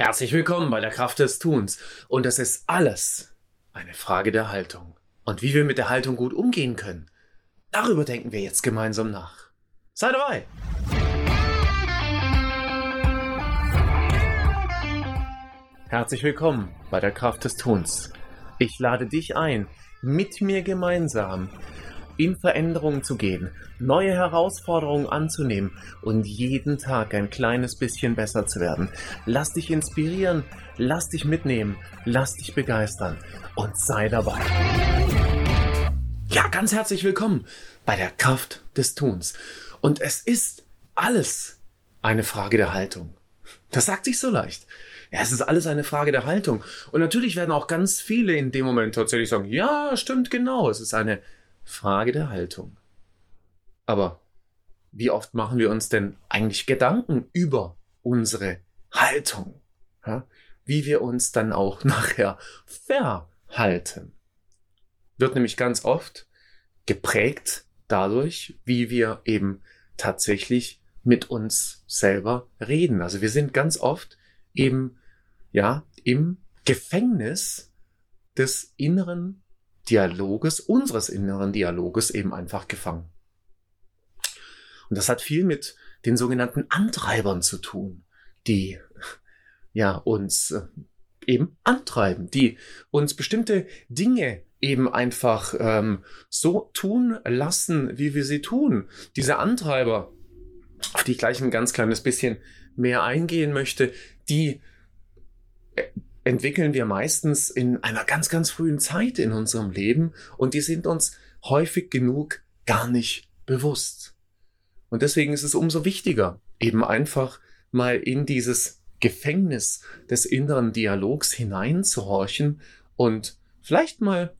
Herzlich willkommen bei der Kraft des Tuns. Und das ist alles eine Frage der Haltung. Und wie wir mit der Haltung gut umgehen können, darüber denken wir jetzt gemeinsam nach. Sei dabei! Herzlich willkommen bei der Kraft des Tuns. Ich lade dich ein, mit mir gemeinsam in Veränderungen zu gehen, neue Herausforderungen anzunehmen und jeden Tag ein kleines bisschen besser zu werden. Lass dich inspirieren, lass dich mitnehmen, lass dich begeistern und sei dabei. Ja, ganz herzlich willkommen bei der Kraft des Tuns. Und es ist alles eine Frage der Haltung. Das sagt sich so leicht. Ja, es ist alles eine Frage der Haltung. Und natürlich werden auch ganz viele in dem Moment tatsächlich sagen, ja, stimmt genau, es ist eine Frage der Haltung. Aber wie oft machen wir uns denn eigentlich Gedanken über unsere Haltung? Ja? Wie wir uns dann auch nachher verhalten. Wird nämlich ganz oft geprägt dadurch, wie wir eben tatsächlich mit uns selber reden. Also wir sind ganz oft eben, ja, im Gefängnis des inneren Dialoges, unseres inneren Dialoges eben einfach gefangen. Und das hat viel mit den sogenannten Antreibern zu tun, die ja uns äh, eben antreiben, die uns bestimmte Dinge eben einfach ähm, so tun lassen, wie wir sie tun. Diese Antreiber, auf die ich gleich ein ganz kleines bisschen mehr eingehen möchte, die äh, entwickeln wir meistens in einer ganz, ganz frühen Zeit in unserem Leben und die sind uns häufig genug gar nicht bewusst. Und deswegen ist es umso wichtiger, eben einfach mal in dieses Gefängnis des inneren Dialogs hineinzuhorchen und vielleicht mal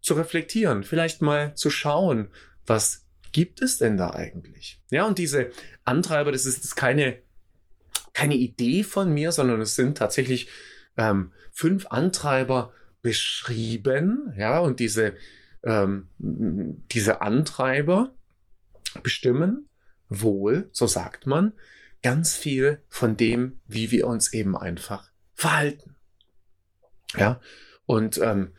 zu reflektieren, vielleicht mal zu schauen, was gibt es denn da eigentlich? Ja, und diese Antreiber, das ist keine, keine Idee von mir, sondern es sind tatsächlich ähm, fünf Antreiber beschrieben, ja, und diese, ähm, diese Antreiber bestimmen wohl, so sagt man, ganz viel von dem, wie wir uns eben einfach verhalten. Ja, und ähm,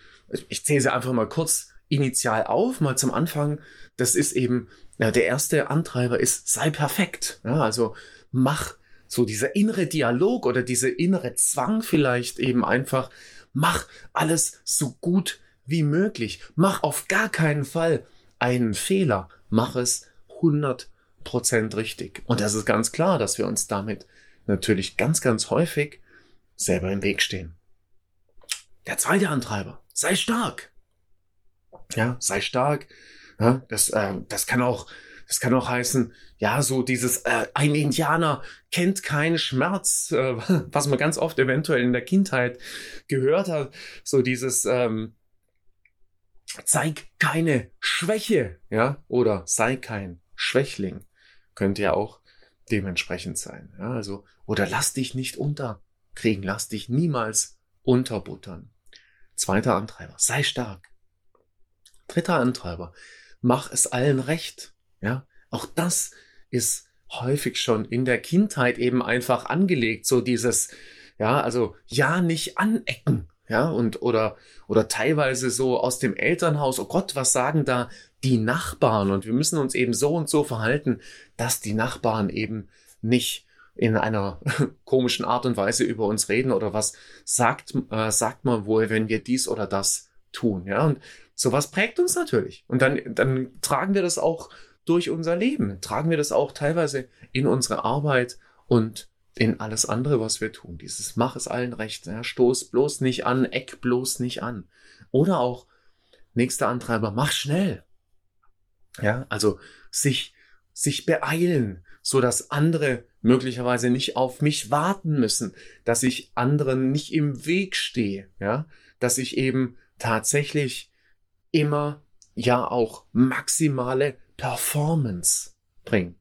ich zähle sie einfach mal kurz initial auf, mal zum Anfang. Das ist eben, ja, der erste Antreiber ist, sei perfekt. Ja, also mach so dieser innere Dialog oder diese innere Zwang vielleicht eben einfach, mach alles so gut wie möglich. Mach auf gar keinen Fall einen Fehler. Mach es 100% richtig. Und das ist ganz klar, dass wir uns damit natürlich ganz, ganz häufig selber im Weg stehen. Der zweite Antreiber, sei stark. Ja, sei stark. Ja, das, äh, das kann auch das kann auch heißen, ja, so dieses, äh, ein Indianer kennt keinen Schmerz, äh, was man ganz oft eventuell in der Kindheit gehört hat. So dieses, ähm, zeig keine Schwäche, ja, oder sei kein Schwächling, könnte ja auch dementsprechend sein. Ja, also, oder lass dich nicht unterkriegen, lass dich niemals unterbuttern. Zweiter Antreiber, sei stark. Dritter Antreiber, mach es allen recht. Ja, auch das ist häufig schon in der Kindheit eben einfach angelegt, so dieses, ja, also ja, nicht anecken, ja, und oder oder teilweise so aus dem Elternhaus, oh Gott, was sagen da die Nachbarn? Und wir müssen uns eben so und so verhalten, dass die Nachbarn eben nicht in einer komischen Art und Weise über uns reden oder was sagt, äh, sagt man wohl, wenn wir dies oder das tun, ja, und sowas prägt uns natürlich. Und dann, dann tragen wir das auch durch unser Leben. Tragen wir das auch teilweise in unsere Arbeit und in alles andere, was wir tun. Dieses Mach es allen recht. Ja, stoß bloß nicht an, eck bloß nicht an. Oder auch nächster Antreiber, mach schnell. Ja, also sich, sich beeilen, so dass andere möglicherweise nicht auf mich warten müssen, dass ich anderen nicht im Weg stehe, ja, dass ich eben tatsächlich immer ja auch maximale Performance bringen.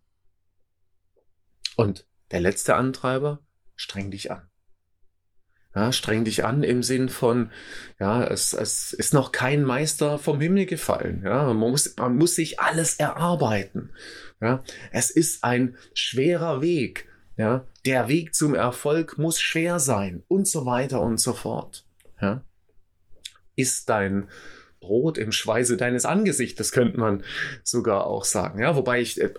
Und der letzte Antreiber, streng dich an. Ja, streng dich an im Sinn von, ja, es, es ist noch kein Meister vom Himmel gefallen. Ja, man muss, man muss sich alles erarbeiten. Ja, es ist ein schwerer Weg, Ja, der Weg zum Erfolg muss schwer sein und so weiter und so fort. Ja, ist dein Brot im Schweiße deines Angesichtes, könnte man sogar auch sagen. Ja, wobei ich äh,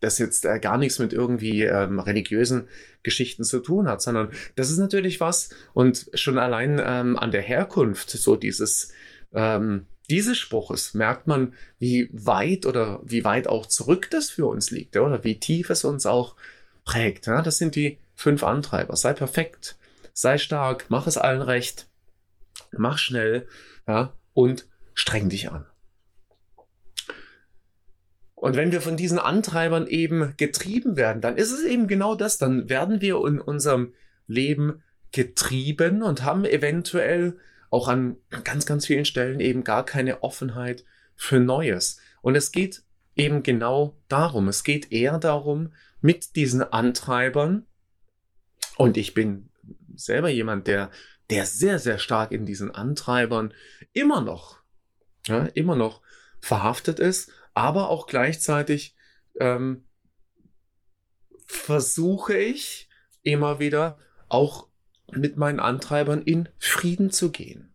das jetzt äh, gar nichts mit irgendwie ähm, religiösen Geschichten zu tun hat, sondern das ist natürlich was und schon allein ähm, an der Herkunft so dieses ähm, dieses Spruches merkt man, wie weit oder wie weit auch zurück das für uns liegt, oder wie tief es uns auch prägt. Ja? Das sind die fünf Antreiber. Sei perfekt, sei stark, mach es allen recht, mach schnell, ja, und streng dich an. Und wenn wir von diesen Antreibern eben getrieben werden, dann ist es eben genau das, dann werden wir in unserem Leben getrieben und haben eventuell auch an ganz, ganz vielen Stellen eben gar keine Offenheit für Neues. Und es geht eben genau darum. Es geht eher darum, mit diesen Antreibern, und ich bin selber jemand, der, der sehr, sehr stark in diesen Antreibern immer noch ja, immer noch verhaftet ist, aber auch gleichzeitig ähm, versuche ich immer wieder auch mit meinen Antreibern in Frieden zu gehen.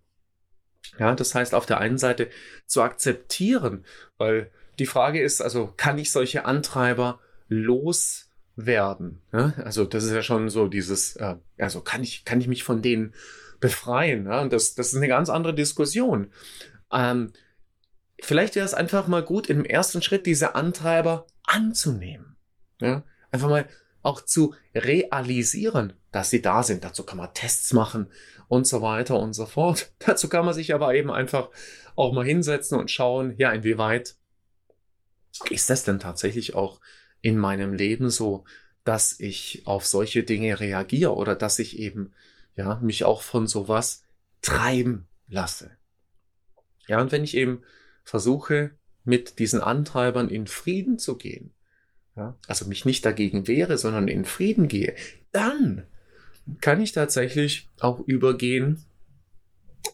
Ja, das heißt auf der einen Seite zu akzeptieren, weil die Frage ist, also kann ich solche Antreiber loswerden? Ja, also das ist ja schon so dieses, äh, also kann ich, kann ich mich von denen befreien? Ja? Und das, das ist eine ganz andere Diskussion. Ähm, vielleicht wäre es einfach mal gut, im ersten Schritt diese Antreiber anzunehmen. Ja? Einfach mal auch zu realisieren, dass sie da sind. Dazu kann man Tests machen und so weiter und so fort. Dazu kann man sich aber eben einfach auch mal hinsetzen und schauen, ja, inwieweit ist das denn tatsächlich auch in meinem Leben so, dass ich auf solche Dinge reagiere oder dass ich eben, ja, mich auch von sowas treiben lasse. Ja, und wenn ich eben versuche, mit diesen Antreibern in Frieden zu gehen, ja, also mich nicht dagegen wehre, sondern in Frieden gehe, dann kann ich tatsächlich auch übergehen,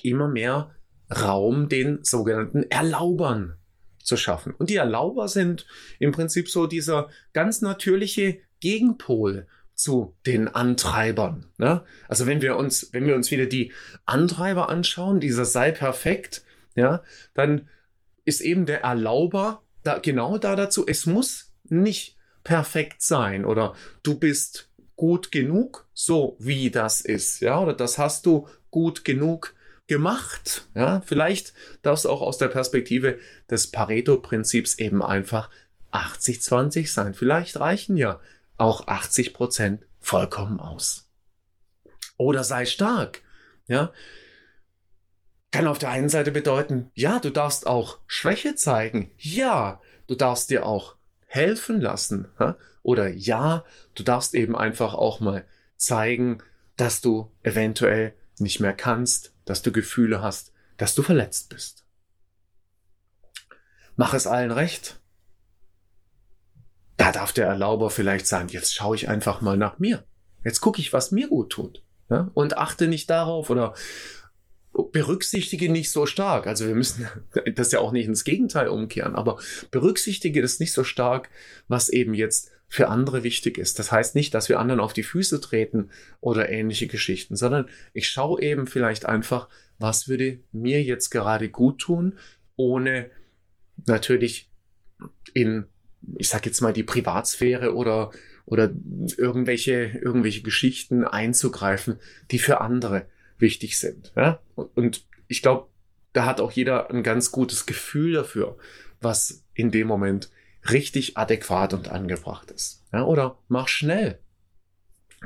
immer mehr Raum den sogenannten Erlaubern zu schaffen. Und die Erlauber sind im Prinzip so dieser ganz natürliche Gegenpol zu den Antreibern. Ne? Also wenn wir uns, wenn wir uns wieder die Antreiber anschauen, dieser sei perfekt, ja, dann ist eben der Erlauber da, genau da dazu. Es muss nicht perfekt sein oder du bist gut genug, so wie das ist, ja, oder das hast du gut genug gemacht, ja. Vielleicht darf es auch aus der Perspektive des Pareto-Prinzips eben einfach 80-20 sein. Vielleicht reichen ja auch 80 Prozent vollkommen aus. Oder sei stark, ja kann auf der einen Seite bedeuten, ja, du darfst auch Schwäche zeigen. Ja, du darfst dir auch helfen lassen. Oder ja, du darfst eben einfach auch mal zeigen, dass du eventuell nicht mehr kannst, dass du Gefühle hast, dass du verletzt bist. Mach es allen recht. Da darf der Erlauber vielleicht sagen, jetzt schaue ich einfach mal nach mir. Jetzt gucke ich, was mir gut tut. Und achte nicht darauf oder berücksichtige nicht so stark. Also wir müssen das ja auch nicht ins Gegenteil umkehren, aber berücksichtige das nicht so stark, was eben jetzt für andere wichtig ist. Das heißt nicht, dass wir anderen auf die Füße treten oder ähnliche Geschichten, sondern ich schaue eben vielleicht einfach, was würde mir jetzt gerade gut tun, ohne natürlich in, ich sag jetzt mal, die Privatsphäre oder oder irgendwelche irgendwelche Geschichten einzugreifen, die für andere wichtig sind. Ja? Und ich glaube, da hat auch jeder ein ganz gutes Gefühl dafür, was in dem Moment richtig adäquat und angebracht ist. Ja? Oder mach schnell.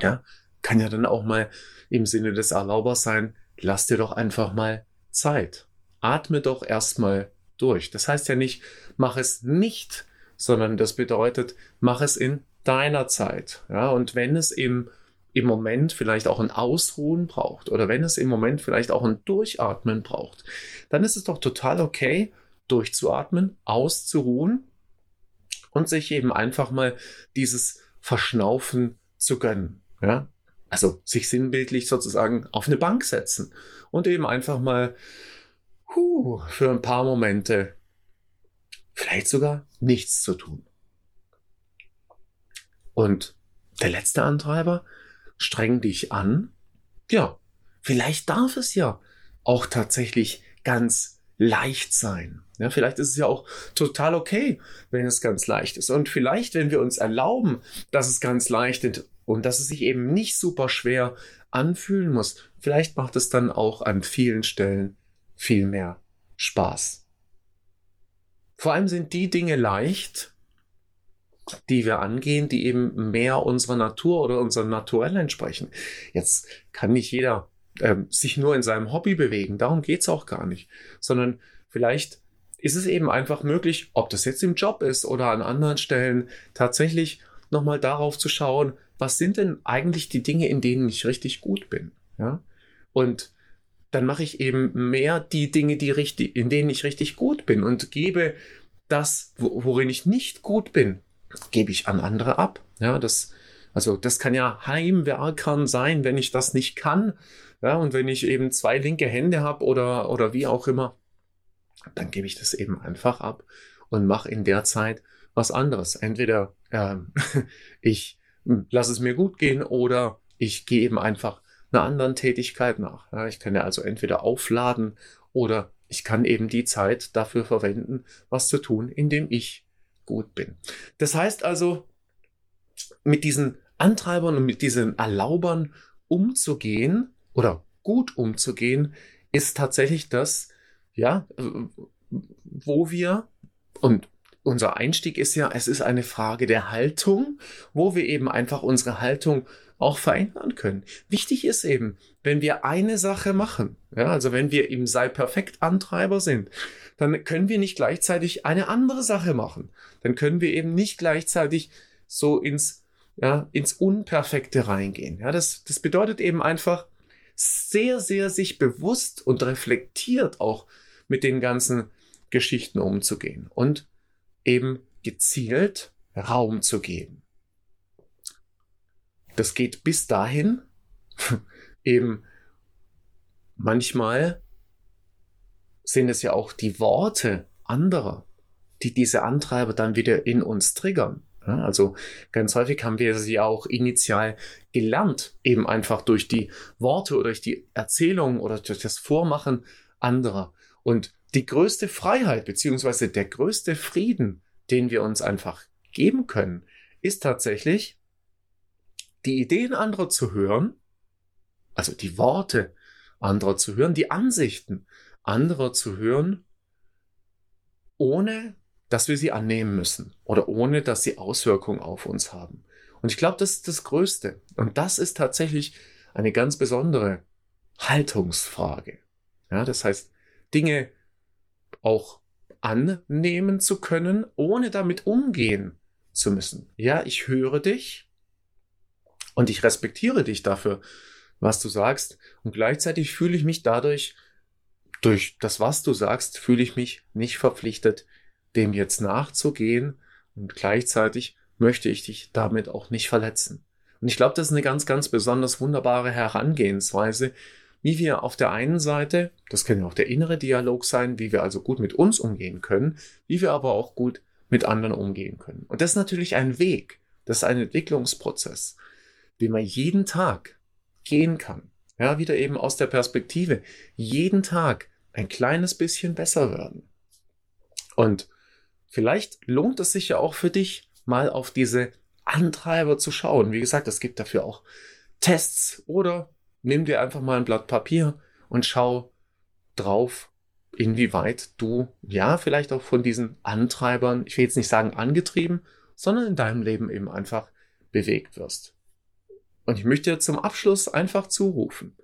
Ja, kann ja dann auch mal im Sinne des Erlaubers sein, lass dir doch einfach mal Zeit. Atme doch erstmal durch. Das heißt ja nicht, mach es nicht, sondern das bedeutet, mach es in deiner Zeit. Ja, und wenn es im im Moment vielleicht auch ein Ausruhen braucht oder wenn es im Moment vielleicht auch ein Durchatmen braucht, dann ist es doch total okay, durchzuatmen, auszuruhen und sich eben einfach mal dieses Verschnaufen zu gönnen. Ja? Also sich sinnbildlich sozusagen auf eine Bank setzen und eben einfach mal huh, für ein paar Momente vielleicht sogar nichts zu tun. Und der letzte Antreiber, streng dich an. Ja, vielleicht darf es ja auch tatsächlich ganz leicht sein. Ja, vielleicht ist es ja auch total okay, wenn es ganz leicht ist. Und vielleicht, wenn wir uns erlauben, dass es ganz leicht ist und dass es sich eben nicht super schwer anfühlen muss, vielleicht macht es dann auch an vielen Stellen viel mehr Spaß. Vor allem sind die Dinge leicht, die wir angehen, die eben mehr unserer Natur oder unserem Naturell entsprechen. Jetzt kann nicht jeder äh, sich nur in seinem Hobby bewegen, darum geht's auch gar nicht, sondern vielleicht ist es eben einfach möglich, ob das jetzt im Job ist oder an anderen Stellen, tatsächlich nochmal darauf zu schauen, was sind denn eigentlich die Dinge, in denen ich richtig gut bin. Ja? Und dann mache ich eben mehr die Dinge, die richtig, in denen ich richtig gut bin und gebe das, worin ich nicht gut bin, gebe ich an andere ab. Ja, das, also das kann ja Heimwerkern sein, wenn ich das nicht kann. Ja, und wenn ich eben zwei linke Hände habe oder, oder wie auch immer, dann gebe ich das eben einfach ab und mache in der Zeit was anderes. Entweder äh, ich lasse es mir gut gehen oder ich gehe eben einfach einer anderen Tätigkeit nach. Ja, ich kann ja also entweder aufladen oder ich kann eben die Zeit dafür verwenden, was zu tun, indem ich gut bin. Das heißt also, mit diesen Antreibern und mit diesen Erlaubern umzugehen oder gut umzugehen, ist tatsächlich das, ja, wo wir, und unser Einstieg ist ja, es ist eine Frage der Haltung, wo wir eben einfach unsere Haltung auch verändern können. Wichtig ist eben, wenn wir eine Sache machen, ja, also wenn wir im Sei perfekt Antreiber sind, dann können wir nicht gleichzeitig eine andere Sache machen. Dann können wir eben nicht gleichzeitig so ins, ja, ins Unperfekte reingehen. Ja, das, das bedeutet eben einfach sehr, sehr sich bewusst und reflektiert auch mit den ganzen Geschichten umzugehen und eben gezielt Raum zu geben. Das geht bis dahin, eben manchmal sind es ja auch die Worte anderer, die diese Antreiber dann wieder in uns triggern. also ganz häufig haben wir sie auch initial gelernt, eben einfach durch die Worte oder durch die Erzählung oder durch das Vormachen anderer. Und die größte Freiheit beziehungsweise der größte Frieden, den wir uns einfach geben können, ist tatsächlich die Ideen anderer zu hören, also die Worte anderer zu hören, die Ansichten anderer zu hören, ohne dass wir sie annehmen müssen oder ohne dass sie Auswirkungen auf uns haben. Und ich glaube, das ist das Größte. Und das ist tatsächlich eine ganz besondere Haltungsfrage. Ja, das heißt, Dinge auch annehmen zu können, ohne damit umgehen zu müssen. Ja, ich höre dich, und ich respektiere dich dafür, was du sagst. Und gleichzeitig fühle ich mich dadurch, durch das, was du sagst, fühle ich mich nicht verpflichtet, dem jetzt nachzugehen. Und gleichzeitig möchte ich dich damit auch nicht verletzen. Und ich glaube, das ist eine ganz, ganz besonders wunderbare Herangehensweise, wie wir auf der einen Seite, das kann ja auch der innere Dialog sein, wie wir also gut mit uns umgehen können, wie wir aber auch gut mit anderen umgehen können. Und das ist natürlich ein Weg, das ist ein Entwicklungsprozess den man jeden Tag gehen kann. Ja, wieder eben aus der Perspektive, jeden Tag ein kleines bisschen besser werden. Und vielleicht lohnt es sich ja auch für dich, mal auf diese Antreiber zu schauen. Wie gesagt, es gibt dafür auch Tests oder nimm dir einfach mal ein Blatt Papier und schau drauf, inwieweit du ja vielleicht auch von diesen Antreibern, ich will jetzt nicht sagen angetrieben, sondern in deinem Leben eben einfach bewegt wirst. Und ich möchte zum Abschluss einfach zurufen.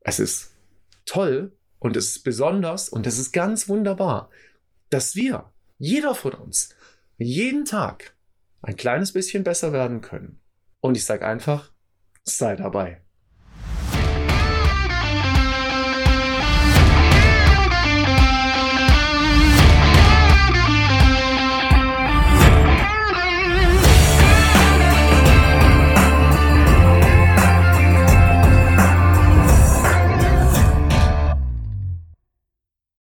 Es ist toll und es ist besonders und es ist ganz wunderbar, dass wir, jeder von uns, jeden Tag ein kleines bisschen besser werden können. Und ich sage einfach, sei dabei.